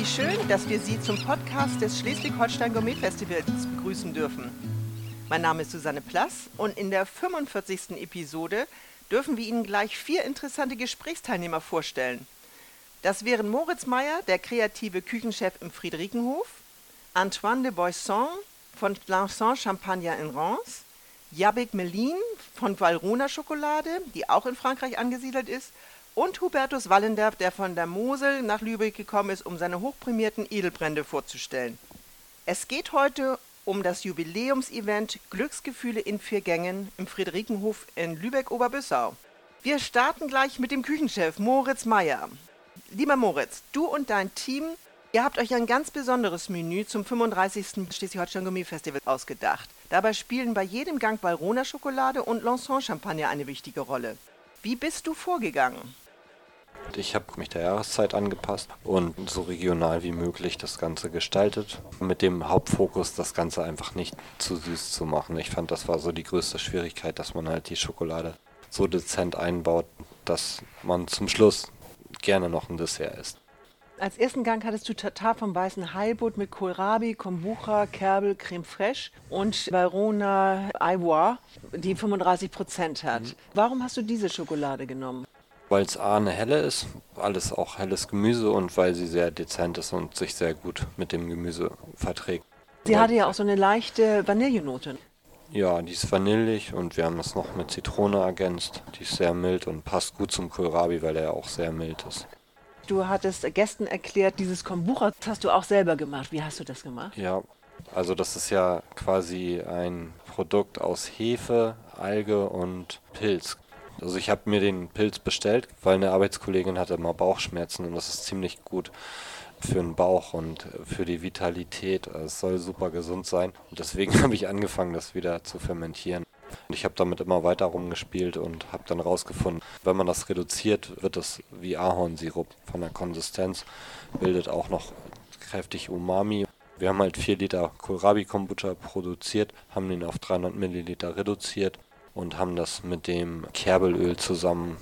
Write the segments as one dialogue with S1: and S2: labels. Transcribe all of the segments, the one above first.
S1: Wie schön, dass wir Sie zum Podcast des Schleswig-Holstein Gourmet Festivals begrüßen dürfen. Mein Name ist Susanne Plass und in der 45. Episode dürfen wir Ihnen gleich vier interessante Gesprächsteilnehmer vorstellen. Das wären Moritz Meyer, der kreative Küchenchef im Friederikenhof, Antoine de Boisson von Lanson Champagner in Reims, Jabik Melin von Valrona Schokolade, die auch in Frankreich angesiedelt ist, und Hubertus Wallender, der von der Mosel nach Lübeck gekommen ist, um seine hochprämierten Edelbrände vorzustellen. Es geht heute um das Jubiläumsevent Glücksgefühle in vier Gängen im Friederikenhof in Lübeck-Oberbüssau. Wir starten gleich mit dem Küchenchef Moritz Meyer. Lieber Moritz, du und dein Team, ihr habt euch ein ganz besonderes Menü zum 35. Schleswig-Holstein Gourmet Festival ausgedacht. Dabei spielen bei jedem Gang Valrona Schokolade und Lanson Champagner eine wichtige Rolle. Wie bist du vorgegangen?
S2: Ich habe mich der Jahreszeit angepasst und so regional wie möglich das Ganze gestaltet. Mit dem Hauptfokus, das Ganze einfach nicht zu süß zu machen. Ich fand, das war so die größte Schwierigkeit, dass man halt die Schokolade so dezent einbaut, dass man zum Schluss gerne noch ein Dessert isst.
S1: Als ersten Gang hattest du Tatar vom weißen Heilbutt mit Kohlrabi, Kombucha, Kerbel, Creme Fraiche und Verona Ivoire, die 35 Prozent hat. Mhm. Warum hast du diese Schokolade genommen?
S2: Weil es A eine helle ist, alles auch helles Gemüse und weil sie sehr dezent ist und sich sehr gut mit dem Gemüse verträgt.
S1: Sie hatte ja auch so eine leichte Vanillenote.
S2: Ja, die ist vanillig und wir haben das noch mit Zitrone ergänzt. Die ist sehr mild und passt gut zum Kohlrabi, weil er auch sehr mild ist.
S1: Du hattest Gästen erklärt, dieses Kombucha hast du auch selber gemacht. Wie hast du das gemacht?
S2: Ja, also das ist ja quasi ein Produkt aus Hefe, Alge und Pilz. Also ich habe mir den Pilz bestellt, weil eine Arbeitskollegin hatte immer Bauchschmerzen und das ist ziemlich gut für den Bauch und für die Vitalität. Es soll super gesund sein und deswegen habe ich angefangen, das wieder zu fermentieren. Ich habe damit immer weiter rumgespielt und habe dann rausgefunden, wenn man das reduziert, wird es wie Ahornsirup von der Konsistenz, bildet auch noch kräftig Umami. Wir haben halt 4 Liter Kohlrabi-Kombucha produziert, haben den auf 300 Milliliter reduziert und haben das mit dem Kerbelöl zusammen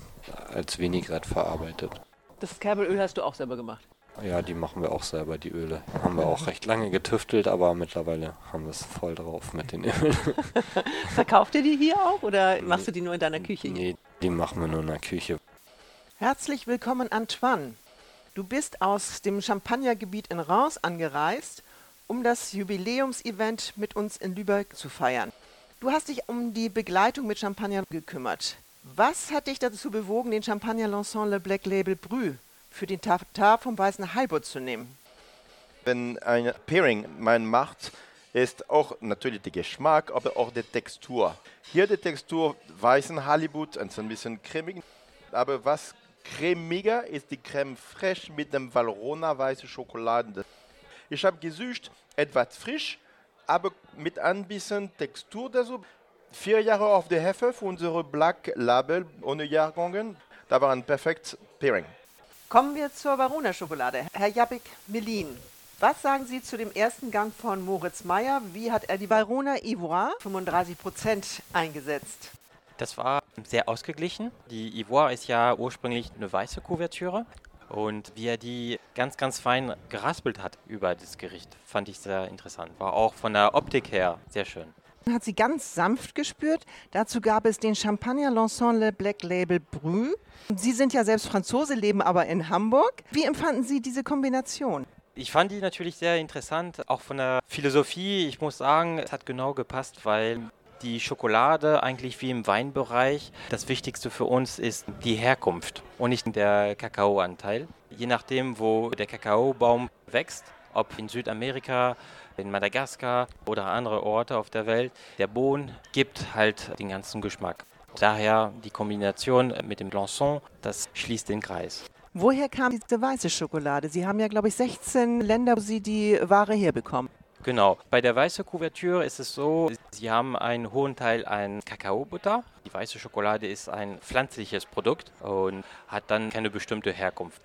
S2: als Vinaigrette verarbeitet.
S1: Das Kerbelöl hast du auch selber gemacht?
S2: Ja, die machen wir auch selber, die Öle. Haben wir auch recht lange getüftelt, aber mittlerweile haben wir es voll drauf mit den Ölen.
S1: Verkauft ihr die hier auch oder machst du die nur in deiner Küche?
S2: Nee, die machen wir nur in der Küche.
S1: Herzlich willkommen, Antoine. Du bist aus dem Champagnergebiet in Reims angereist, um das Jubiläumsevent mit uns in Lübeck zu feiern. Du hast dich um die Begleitung mit Champagner gekümmert. Was hat dich dazu bewogen, den Champagner Lanson Le Black Label Brü für den Tartar vom weißen Halbut zu nehmen.
S3: Wenn ein Pairing mein macht, ist auch natürlich der Geschmack, aber auch die Textur. Hier die Textur weißen Halibut, ein bisschen cremig, aber was cremiger ist die Creme fraiche mit dem Valrhona weiße Schokolade. Ich habe gesucht, etwas frisch, aber mit ein bisschen Textur dazu. Vier Jahre auf der Hefe für unsere Black Label ohne Jahrgängen. Da war ein perfektes Pairing.
S1: Kommen wir zur Varuna-Schokolade. Herr Jabik Melin, was sagen Sie zu dem ersten Gang von Moritz Meyer? Wie hat er die Varuna Ivoire 35% eingesetzt?
S4: Das war sehr ausgeglichen. Die Ivoire ist ja ursprünglich eine weiße Kuvertüre. Und wie er die ganz, ganz fein geraspelt hat über das Gericht, fand ich sehr interessant. War auch von der Optik her sehr schön
S1: hat sie ganz sanft gespürt. Dazu gab es den Champagner Lanson Le Black Label Brü. Sie sind ja selbst Franzose, leben aber in Hamburg. Wie empfanden Sie diese Kombination?
S4: Ich fand die natürlich sehr interessant, auch von der Philosophie. Ich muss sagen, es hat genau gepasst, weil die Schokolade eigentlich wie im Weinbereich, das Wichtigste für uns ist die Herkunft und nicht der Kakaoanteil. Je nachdem, wo der Kakaobaum wächst, ob in Südamerika, in Madagaskar oder andere Orte auf der Welt. Der Bohnen gibt halt den ganzen Geschmack. Daher die Kombination mit dem Blançon, das schließt den Kreis.
S1: Woher kam diese weiße Schokolade? Sie haben ja, glaube ich, 16 Länder, wo Sie die Ware herbekommen.
S4: Genau. Bei der weißen Kuvertüre ist es so, Sie haben einen hohen Teil an Kakaobutter. Die weiße Schokolade ist ein pflanzliches Produkt und hat dann keine bestimmte Herkunft.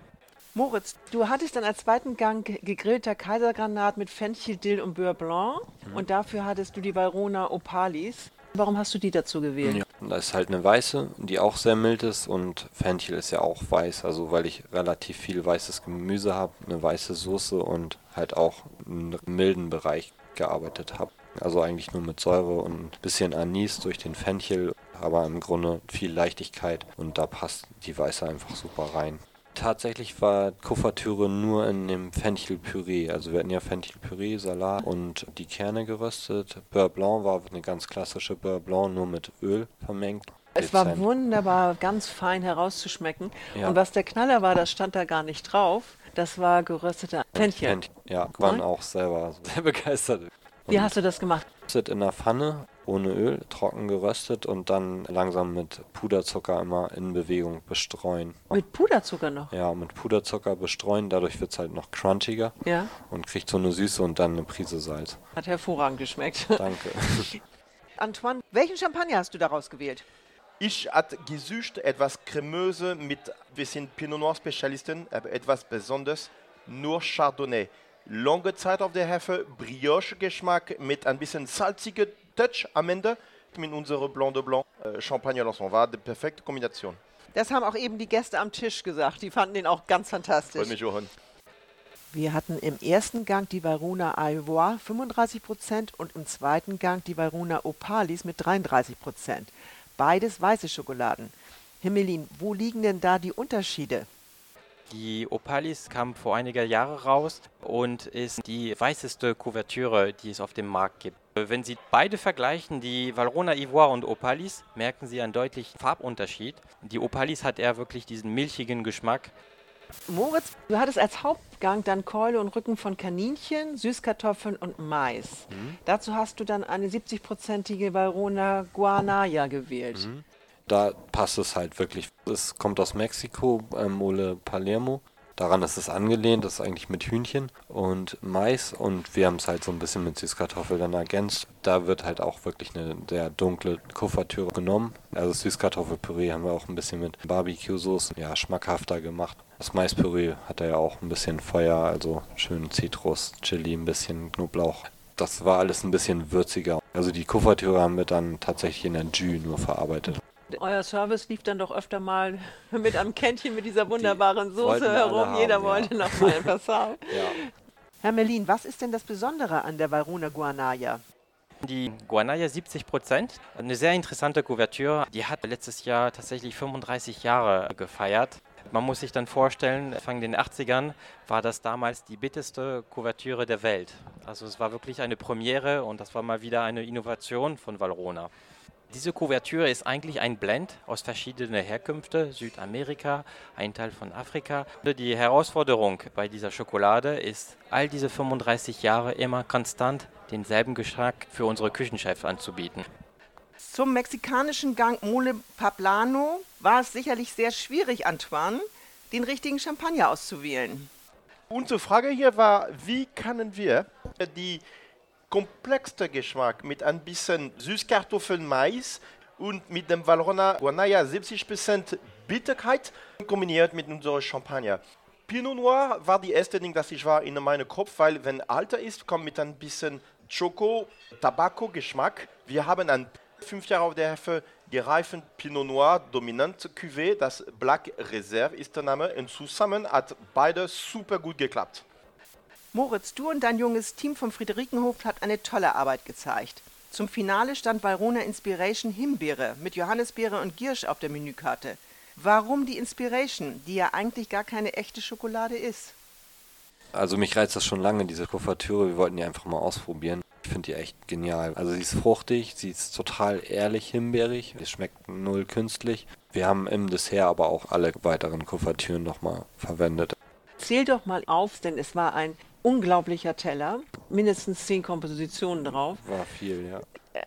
S1: Moritz, du hattest dann als zweiten Gang gegrillter Kaisergranat mit Fenchel, Dill und Beurre Blanc. Mhm. Und dafür hattest du die Valrona Opalis. Warum hast du die dazu gewählt? Ja,
S2: Da ist halt eine weiße, die auch sehr mild ist und Fenchel ist ja auch weiß, also weil ich relativ viel weißes Gemüse habe, eine weiße Soße und halt auch einen milden Bereich gearbeitet habe. Also eigentlich nur mit Säure und ein bisschen Anis durch den Fenchel, aber im Grunde viel Leichtigkeit und da passt die Weiße einfach super rein. Tatsächlich war Kuvertüre nur in dem Fenchelpüree. Also wir hatten ja Fenchelpüree, Salat und die Kerne geröstet. Beurre Blanc war eine ganz klassische Beurre Blanc, nur mit Öl vermengt.
S1: Es war wunderbar, ganz fein herauszuschmecken.
S2: Ja.
S1: Und was der Knaller war, das stand da gar nicht drauf. Das war geröstete Fenchel.
S2: Ja, waren auch selber sehr begeistert.
S1: Wie hast du das gemacht?
S2: In der Pfanne, ohne Öl, trocken geröstet und dann langsam mit Puderzucker immer in Bewegung bestreuen.
S1: Mit Puderzucker noch.
S2: Ja, mit Puderzucker bestreuen, dadurch wird es halt noch crunchiger
S1: Ja,
S2: und kriegt so eine Süße und dann eine Prise Salz.
S1: hat hervorragend geschmeckt.
S2: Danke.
S1: Antoine, welchen Champagner hast du daraus gewählt?
S3: Ich hatte gesucht etwas Cremöse mit, wir sind Pinot Noir Spezialisten, aber etwas Besonderes, nur Chardonnay. Lange Zeit auf der Hefe, Brioche-Geschmack mit ein bisschen salziger Touch am Ende. Mit unserem Blanc de Blanc äh, Champagner Lançon war die perfekte Kombination.
S1: Das haben auch eben die Gäste am Tisch gesagt. Die fanden den auch ganz
S3: Freut
S1: fantastisch.
S3: mich, Johann.
S1: Wir hatten im ersten Gang die Varuna Ivoire 35% und im zweiten Gang die Varuna Opalis mit 33%. Beides weiße Schokoladen. Himmelin, wo liegen denn da die Unterschiede?
S4: Die Opalis kam vor einiger Jahre raus und ist die weißeste Kuvertüre, die es auf dem Markt gibt. Wenn Sie beide vergleichen, die Valrhona Ivoire und Opalis, merken Sie einen deutlichen Farbunterschied. Die Opalis hat eher wirklich diesen milchigen Geschmack.
S1: Moritz, du hattest als Hauptgang dann Keule und Rücken von Kaninchen, Süßkartoffeln und Mais. Dazu hast du dann eine 70-prozentige Varona Guanaya gewählt.
S2: Da passt es halt wirklich. Es kommt aus Mexiko, ähm, Mole Palermo. Daran ist es angelehnt, das ist eigentlich mit Hühnchen und Mais und wir haben es halt so ein bisschen mit Süßkartoffel dann ergänzt. Da wird halt auch wirklich eine sehr dunkle Kuvertüre genommen. Also Süßkartoffelpüree haben wir auch ein bisschen mit Barbecue-Soße ja, schmackhafter gemacht. Das Maispüree hat ja auch ein bisschen Feuer, also schön Zitrus, Chili, ein bisschen Knoblauch. Das war alles ein bisschen würziger. Also die Kuvertüre haben wir dann tatsächlich in der Jus nur verarbeitet.
S1: Euer Service lief dann doch öfter mal mit einem Kännchen mit dieser wunderbaren
S2: wollten
S1: Soße herum.
S2: haben,
S1: Jeder
S2: ja.
S1: wollte noch mal ein Passau.
S2: Ja.
S1: Herr Merlin, was ist denn das Besondere an der Varuna Guanaya?
S4: Die Guanaya 70 Prozent, eine sehr interessante Kuvertüre. Die hat letztes Jahr tatsächlich 35 Jahre gefeiert. Man muss sich dann vorstellen, Anfang den 80ern war das damals die bitterste Kuvertüre der Welt. Also es war wirklich eine Premiere und das war mal wieder eine Innovation von Valrhona. Diese Kuvertüre ist eigentlich ein Blend aus verschiedenen Herkünften, Südamerika, ein Teil von Afrika. Die Herausforderung bei dieser Schokolade ist, all diese 35 Jahre immer konstant denselben Geschmack für unsere Küchenchefs anzubieten.
S1: Zum mexikanischen Gang Mole Pablano war es sicherlich sehr schwierig, Antoine, den richtigen Champagner auszuwählen.
S3: Unsere Frage hier war, wie können wir die komplexste Geschmack mit ein bisschen Süßkartoffeln, Mais und mit dem Valrhona Guanaya 70% Bitterkeit kombiniert mit unserem Champagner. Pinot Noir war die erste Ding, das ich war in meinem Kopf, weil wenn alter ist, kommt mit ein bisschen Choco, Tabako-Geschmack. Wir haben ein fünf Jahre auf der Hefe gereifen Pinot Noir dominant Cuvée, das Black Reserve ist der Name. Und zusammen hat beide super gut geklappt.
S1: Moritz, du und dein junges Team vom Friederikenhof hat eine tolle Arbeit gezeigt. Zum Finale stand Valrona Inspiration Himbeere mit Johannisbeere und Giersch auf der Menükarte. Warum die Inspiration, die ja eigentlich gar keine echte Schokolade ist?
S2: Also mich reizt das schon lange, diese Kuvertüre. Wir wollten die einfach mal ausprobieren. Ich finde die echt genial. Also sie ist fruchtig, sie ist total ehrlich himbeerig. Es schmeckt null künstlich. Wir haben im Dessert aber auch alle weiteren Kuvertüren nochmal verwendet.
S1: Zähl doch mal auf, denn es war ein unglaublicher Teller. Mindestens zehn Kompositionen drauf.
S2: War viel, ja.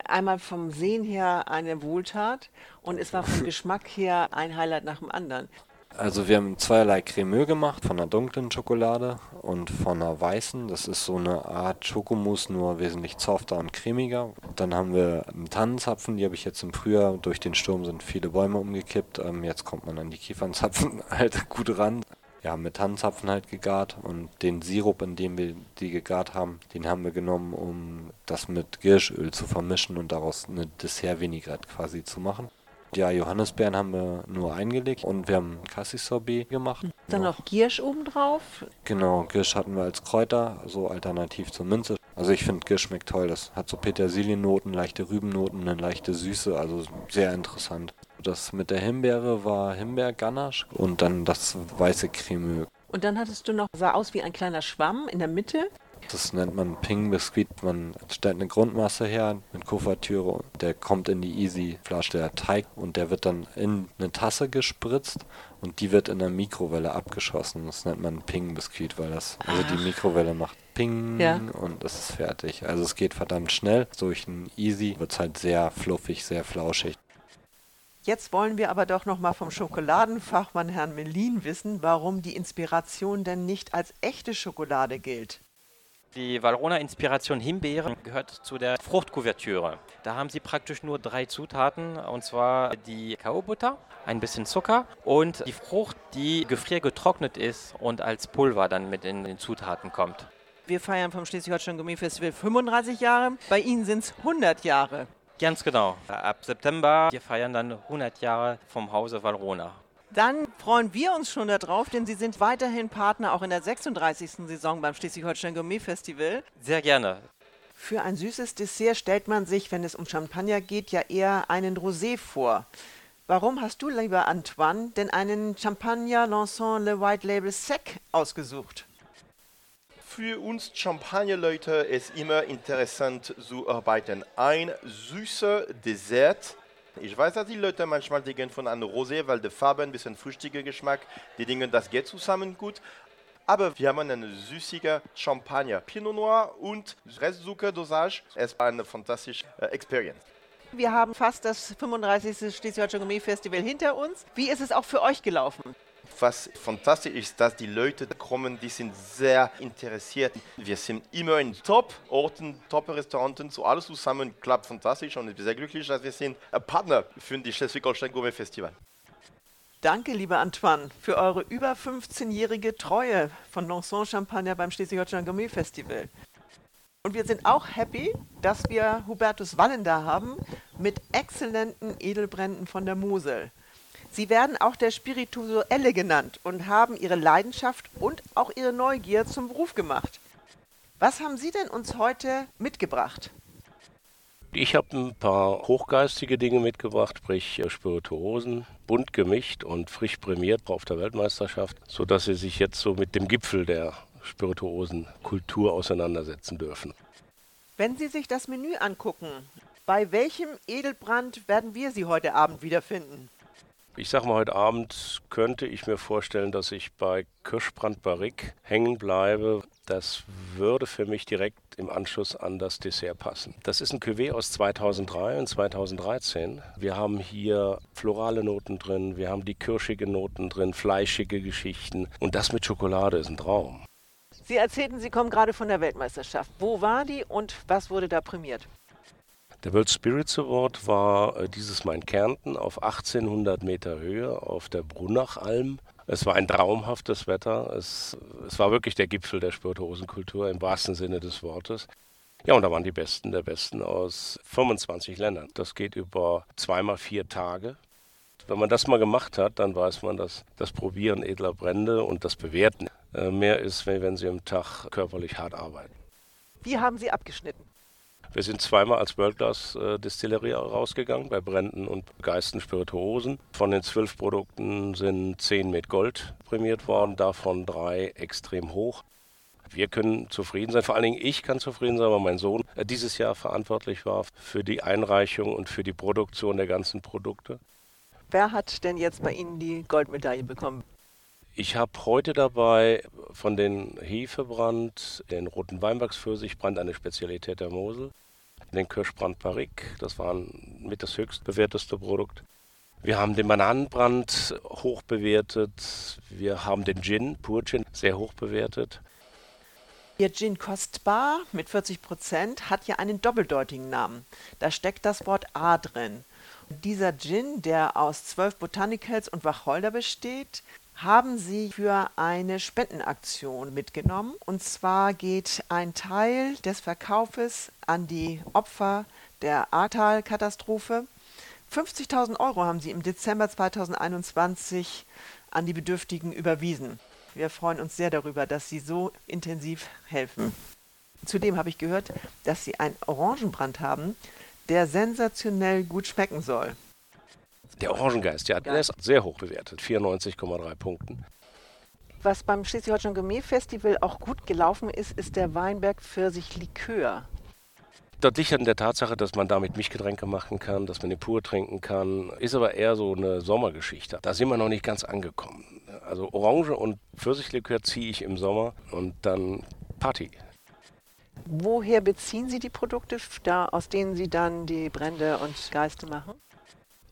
S1: Einmal vom Sehen her eine Wohltat und es war vom Geschmack her ein Highlight nach dem anderen.
S2: Also wir haben zweierlei Cremeux gemacht, von einer dunklen Schokolade und von einer weißen. Das ist so eine Art Schokomousse, nur wesentlich softer und cremiger. Dann haben wir einen Tannenzapfen, die habe ich jetzt im Frühjahr, durch den Sturm sind viele Bäume umgekippt. Ähm, jetzt kommt man an die Kiefernzapfen halt gut ran. Ja, mit Tannenzapfen halt gegart und den Sirup, in dem wir die gegart haben, den haben wir genommen, um das mit Girschöl zu vermischen und daraus eine Dessert-Vinaigrette quasi zu machen. Ja, Johannisbeeren haben wir nur eingelegt und wir haben Cassis-Sorbet gemacht.
S1: Dann noch Giersch obendrauf.
S2: Genau, Giersch hatten wir als Kräuter, so alternativ zur Minze. Also ich finde Giersch schmeckt toll. Das hat so Petersiliennoten, leichte Rübennoten, eine leichte Süße, also sehr interessant. Das mit der Himbeere war Himbeer-Ganache und dann das weiße Cremeux.
S1: Und dann hattest du noch, sah aus wie ein kleiner Schwamm in der Mitte.
S2: Das nennt man Ping-Biskuit. Man stellt eine Grundmasse her mit Kuvertüre und der kommt in die Easy-Flasche, der Teig, und der wird dann in eine Tasse gespritzt und die wird in der Mikrowelle abgeschossen. Das nennt man Ping-Biskuit, weil das, also die Mikrowelle macht Ping
S1: Ja.
S2: und es ist fertig. Also es geht verdammt schnell. Durch ein Easy wird es halt sehr fluffig, sehr flauschig.
S1: Jetzt wollen wir aber doch noch mal vom Schokoladenfachmann Herrn Melin wissen, warum die Inspiration denn nicht als echte Schokolade gilt.
S4: Die Valrhona Inspiration Himbeere gehört zu der Fruchtkuvertüre. Da haben sie praktisch nur drei Zutaten, und zwar die Kakaobutter, ein bisschen Zucker und die Frucht, die gefriergetrocknet ist und als Pulver dann mit in den Zutaten kommt.
S1: Wir feiern vom Schleswig-Holstein Gourmet Festival 35 Jahre, bei Ihnen sind es 100 Jahre.
S4: Ganz genau. Ab September, wir feiern dann 100 Jahre vom Hause Valrhona.
S1: Dann freuen wir uns schon darauf, denn Sie sind weiterhin Partner auch in der 36. Saison beim Schleswig-Holstein Gourmet Festival.
S4: Sehr gerne.
S1: Für ein süßes Dessert stellt man sich, wenn es um Champagner geht, ja eher einen Rosé vor. Warum hast du, lieber Antoine, denn einen Champagner Lanson Le White Label Sec ausgesucht?
S3: Für uns Champagnerleute ist immer interessant zu arbeiten. Ein süßer Dessert. Ich weiß, dass die Leute manchmal denken von einem Rosé, weil die Farbe ein bisschen fruchtiger Geschmack, die denken, das geht zusammen gut. Aber wir haben einen süßigen Champagner, Pinot Noir und Restzuckerdosage. Es war eine fantastische äh, Experience.
S1: Wir haben fast das 35. Schleswig-Holstein Gourmet Festival hinter uns. Wie ist es auch für euch gelaufen?
S3: Was fantastisch ist, dass die Leute kommen, die sind sehr interessiert. Wir sind immer in Top-Orten, Top-Restauranten, so alles zusammen klappt fantastisch und ich bin sehr glücklich, dass wir sind Partner für die Schleswig-Holstein Gourmet Festival.
S1: Danke, lieber Antoine, für eure über 15-jährige Treue von Lanson Champagner beim Schleswig-Holstein Gourmet Festival. Und wir sind auch happy, dass wir Hubertus Wallen da haben mit exzellenten Edelbränden von der Mosel. Sie werden auch der Spirituelle genannt und haben ihre Leidenschaft und auch ihre Neugier zum Beruf gemacht. Was haben Sie denn uns heute mitgebracht?
S5: Ich habe ein paar hochgeistige Dinge mitgebracht, sprich äh, Spirituosen, bunt gemischt und frisch prämiert auf der Weltmeisterschaft, sodass sie sich jetzt so mit dem Gipfel der Spirituosenkultur auseinandersetzen dürfen.
S1: Wenn Sie sich das Menü angucken, bei welchem Edelbrand werden wir Sie heute Abend wiederfinden?
S5: Ich sag mal, heute Abend könnte ich mir vorstellen, dass ich bei Kirschbrand Barrique hängen bleibe. Das würde für mich direkt im Anschluss an das Dessert passen. Das ist ein Cuvée aus 2003 und 2013. Wir haben hier florale Noten drin, wir haben die kirschigen Noten drin, fleischige Geschichten. Und das mit Schokolade ist ein Traum.
S1: Sie erzählten, Sie kommen gerade von der Weltmeisterschaft. Wo war die und was wurde da prämiert?
S5: Der World Spirits Award war äh, dieses Mal in Kärnten auf 1800 Meter Höhe auf der Brunachalm. Es war ein traumhaftes Wetter. Es, es war wirklich der Gipfel der Spirituosenkultur im wahrsten Sinne des Wortes. Ja, und da waren die Besten der Besten aus 25 Ländern. Das geht über zweimal vier Tage. Wenn man das mal gemacht hat, dann weiß man, dass das Probieren edler Brände und das Bewerten äh, mehr ist, wenn wenn Sie am Tag körperlich hart arbeiten.
S1: Wie haben Sie abgeschnitten?
S5: Wir sind zweimal als World Class äh, rausgegangen, bei Bränden und Geisten Spirituosen. Von den zwölf Produkten sind zehn mit Gold prämiert worden, davon drei extrem hoch. Wir können zufrieden sein, vor allen Dingen ich kann zufrieden sein, weil mein Sohn äh, dieses Jahr verantwortlich war für die Einreichung und für die Produktion der ganzen Produkte.
S1: Wer hat denn jetzt bei Ihnen die Goldmedaille bekommen?
S5: Ich habe heute dabei von den Hefebrand, den roten Weinbergspfirsichbrand, eine Spezialität der Mosel, den Kirschbrand Barrique, das war mit das höchst bewerteste Produkt. Wir haben den Bananenbrand hoch bewertet, wir haben den Gin, Pur Gin, sehr hoch bewertet.
S1: Ihr Gin Kostbar mit 40 Prozent hat ja einen doppeldeutigen Namen. Da steckt das Wort A drin. Dieser Gin, der aus zwölf Botanicals und Wacholder besteht, haben sie für eine Spendenaktion mitgenommen. Und zwar geht ein Teil des Verkaufes an die Opfer der Ahrtal-Katastrophe, 50.000 Euro haben Sie im Dezember 2021 an die Bedürftigen überwiesen. Wir freuen uns sehr darüber, dass Sie so intensiv helfen. Zudem habe ich gehört, dass Sie einen Orangenbrand haben, der sensationell gut schmecken soll.
S5: Der Orangengeist, ja, der ist sehr hoch bewertet, 94,3 Punkten.
S1: Was beim Schleswig-Holstein Gourmet Festival auch gut gelaufen ist, ist der Weinberg Pfirsich Likör.
S5: Dort liegt an der Tatsache, dass man damit Mischgetränke machen kann, dass man den pur trinken kann, ist aber eher so eine Sommergeschichte. Da sind wir noch nicht ganz angekommen. Also Orange und Pfirsichlikör ziehe ich im Sommer und dann Party.
S1: Woher beziehen Sie die Produkte, da, aus denen Sie dann die Brände und Geiste machen?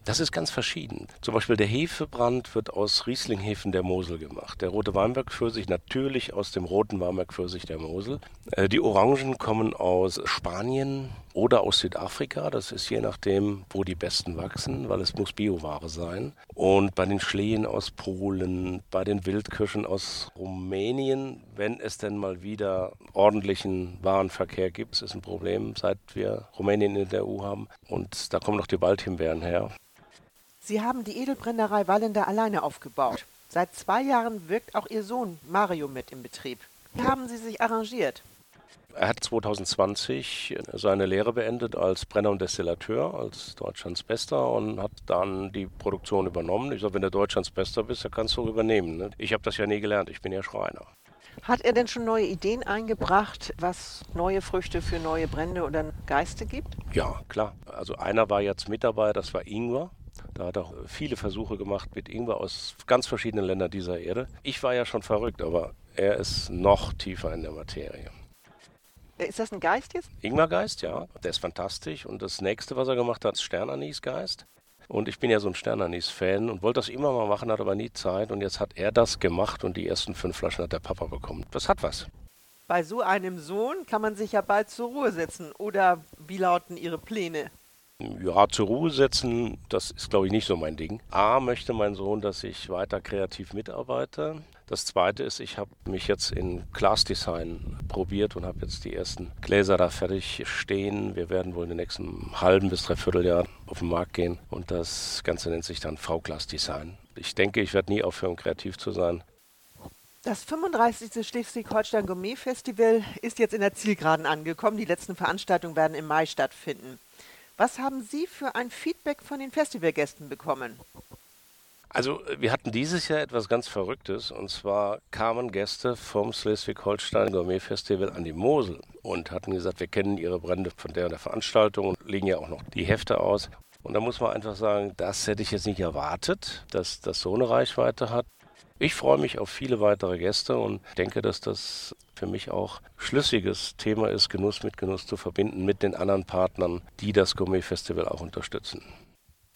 S5: Das ist ganz verschieden. Zum Beispiel der Hefebrand wird aus Rieslinghefen der Mosel gemacht. Der rote Weinbergpfirsich natürlich aus dem roten Weinbergpfirsich der Mosel. Äh, die Orangen kommen aus Spanien oder aus Südafrika. Das ist je nachdem, wo die besten wachsen, weil es muss Bioware sein. Und bei den Schlehen aus Polen, bei den Wildkirschen aus Rumänien, wenn es denn mal wieder ordentlichen Warenverkehr gibt, ist ein Problem, seit wir Rumänien in der EU haben. Und da kommen noch die Waldhimbeeren her.
S1: Sie haben die Edelbrennerei Wallender alleine aufgebaut. Seit zwei Jahren wirkt auch Ihr Sohn Mario mit im Betrieb. Wie haben Sie sich arrangiert?
S5: Er hat 2020 seine Lehre beendet als Brenner und Destillateur, als Deutschlands Bester und hat dann die Produktion übernommen. Ich sage, wenn du Deutschlands Bester bist, dann kannst du auch übernehmen. Ne? Ich habe das ja nie gelernt, ich bin ja Schreiner.
S1: Hat er denn schon neue Ideen eingebracht, was neue Früchte für neue Brände oder Geiste gibt?
S5: Ja, klar. Also einer war jetzt mit dabei, das war Ingwer. Da hat er viele Versuche gemacht mit Ingwer aus ganz verschiedenen Ländern dieser Erde. Ich war ja schon verrückt, aber er ist noch tiefer in der Materie.
S1: Ist das ein Geist jetzt?
S5: Ingwergeist, ja. Der ist fantastisch. Und das nächste, was er gemacht hat, ist Sternanisgeist. Und ich bin ja so ein Sternanis-Fan und wollte das immer mal machen, hatte aber nie Zeit. Und jetzt hat er das gemacht und die ersten fünf Flaschen hat der Papa bekommen. Das hat was.
S1: Bei so einem Sohn kann man sich ja bald zur Ruhe setzen. Oder wie lauten Ihre Pläne?
S5: Ja, zur Ruhe setzen, das ist, glaube ich, nicht so mein Ding. A, möchte mein Sohn, dass ich weiter kreativ mitarbeite. Das zweite ist, ich habe mich jetzt in Glasdesign probiert und habe jetzt die ersten Gläser da fertig stehen. Wir werden wohl in den nächsten halben bis dreiviertel Jahr auf den Markt gehen und das Ganze nennt sich dann V-Glas-Design. Ich denke, ich werde nie aufhören, kreativ zu sein.
S1: Das 35. Schleswig-Holstein Gourmet Festival ist jetzt in der Zielgeraden angekommen. Die letzten Veranstaltungen werden im Mai stattfinden. Was haben Sie für ein Feedback von den Festivalgästen bekommen?
S5: Also wir hatten dieses Jahr etwas ganz Verrücktes und zwar kamen Gäste vom Schleswig-Holstein Gourmet Festival an die Mosel und hatten gesagt, wir kennen ihre Brände von der, der Veranstaltung und legen ja auch noch die Hefte aus. Und da muss man einfach sagen, das hätte ich jetzt nicht erwartet, dass das so eine Reichweite hat. Ich freue mich auf viele weitere Gäste und denke, dass das für mich auch schlüssiges Thema ist, Genuss mit Genuss zu verbinden mit den anderen Partnern, die das Gourmet-Festival auch unterstützen.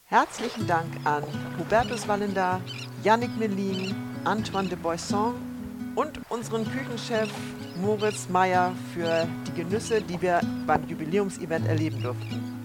S1: Herzlichen Dank an Hubertus Wallender, Yannick Melin, Antoine de Boisson und unseren Küchenchef Moritz Meyer für die Genüsse, die wir beim Jubiläumsevent erleben durften.